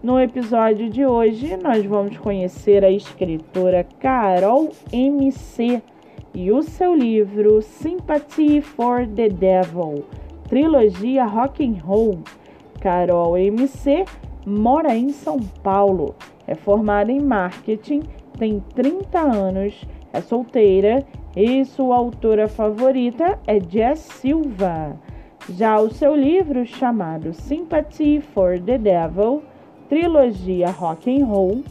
No episódio de hoje, nós vamos conhecer a escritora Carol MC e o seu livro Sympathy for the Devil, trilogia rock and roll. Carol MC mora em São Paulo, é formada em marketing, tem 30 anos, é solteira e sua autora favorita é Jess Silva. Já o seu livro chamado Sympathy for the Devil trilogia rock and roll.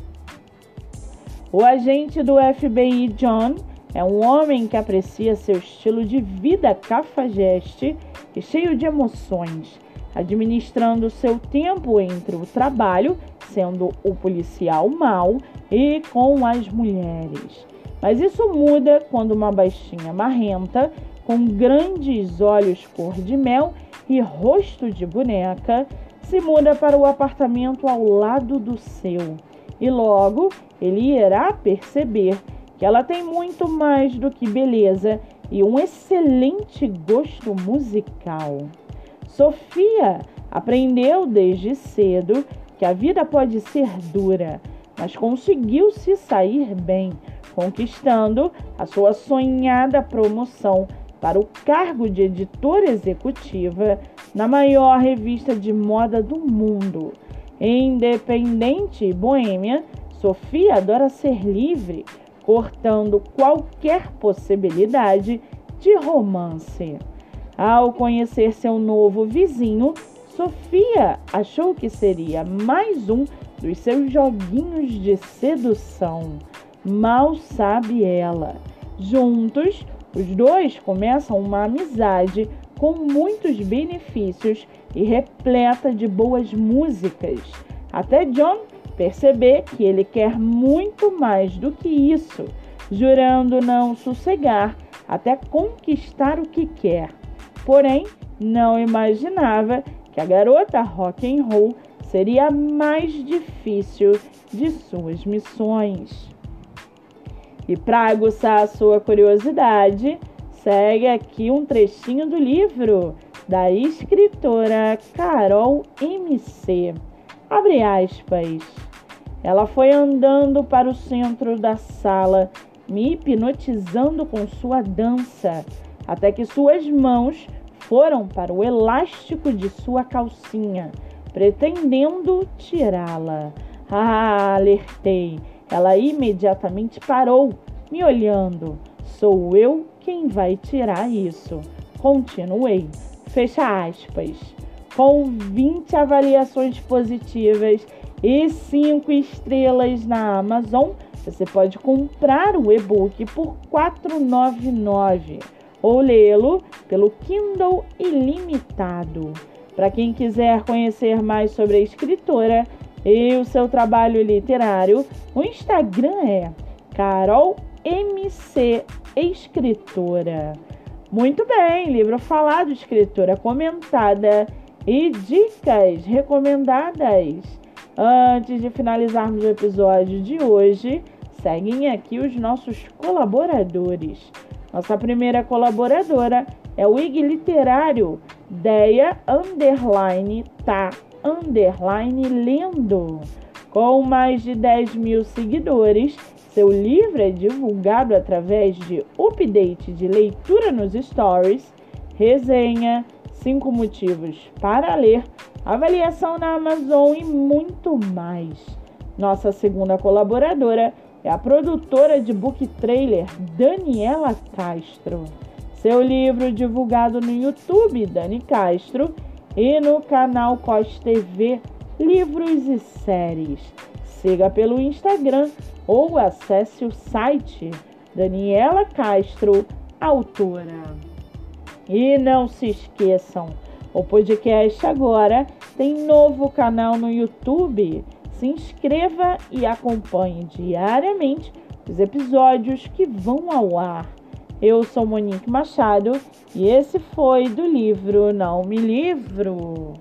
O agente do FBI John é um homem que aprecia seu estilo de vida cafajeste e cheio de emoções, administrando seu tempo entre o trabalho, sendo o policial mau, e com as mulheres. Mas isso muda quando uma baixinha marrenta, com grandes olhos cor de mel e rosto de boneca, se muda para o apartamento ao lado do seu e logo ele irá perceber que ela tem muito mais do que beleza e um excelente gosto musical. Sofia aprendeu desde cedo que a vida pode ser dura, mas conseguiu se sair bem, conquistando a sua sonhada promoção para o cargo de editora executiva na maior revista de moda do mundo. Independente boêmia, Sofia adora ser livre, cortando qualquer possibilidade de romance. Ao conhecer seu novo vizinho, Sofia achou que seria mais um dos seus joguinhos de sedução. Mal sabe ela. Juntos, os dois começam uma amizade com muitos benefícios e repleta de boas músicas. Até John perceber que ele quer muito mais do que isso, jurando não sossegar até conquistar o que quer. Porém, não imaginava que a garota rock and roll seria a mais difícil de suas missões. E para aguçar a sua curiosidade, segue aqui um trechinho do livro da escritora Carol MC. Abre aspas. Ela foi andando para o centro da sala, me hipnotizando com sua dança, até que suas mãos foram para o elástico de sua calcinha, pretendendo tirá-la. Ah, alertei. Ela imediatamente parou, me olhando. Sou eu quem vai tirar isso. Continuei. Fecha aspas. Com 20 avaliações positivas e 5 estrelas na Amazon, você pode comprar o e-book por R$ 4,99 ou lê-lo pelo Kindle Ilimitado. Para quem quiser conhecer mais sobre a escritora e o seu trabalho literário, o Instagram é Carol MC Escritora. Muito bem, livro falado, escritora comentada e dicas recomendadas. Antes de finalizarmos o episódio de hoje, seguem aqui os nossos colaboradores. Nossa primeira colaboradora é o IG Literário, Deia Underline Tá Underline Lendo. Com mais de 10 mil seguidores, seu livro é divulgado através de update de leitura nos stories, resenha, cinco motivos para ler, avaliação na Amazon e muito mais. Nossa segunda colaboradora é a produtora de book trailer Daniela Castro. Seu livro divulgado no YouTube, Dani Castro, e no canal COS TV Livros e Séries. Siga pelo Instagram ou acesse o site Daniela Castro, autora. E não se esqueçam, o podcast agora tem novo canal no YouTube. Se inscreva e acompanhe diariamente os episódios que vão ao ar. Eu sou Monique Machado e esse foi do livro Não Me Livro.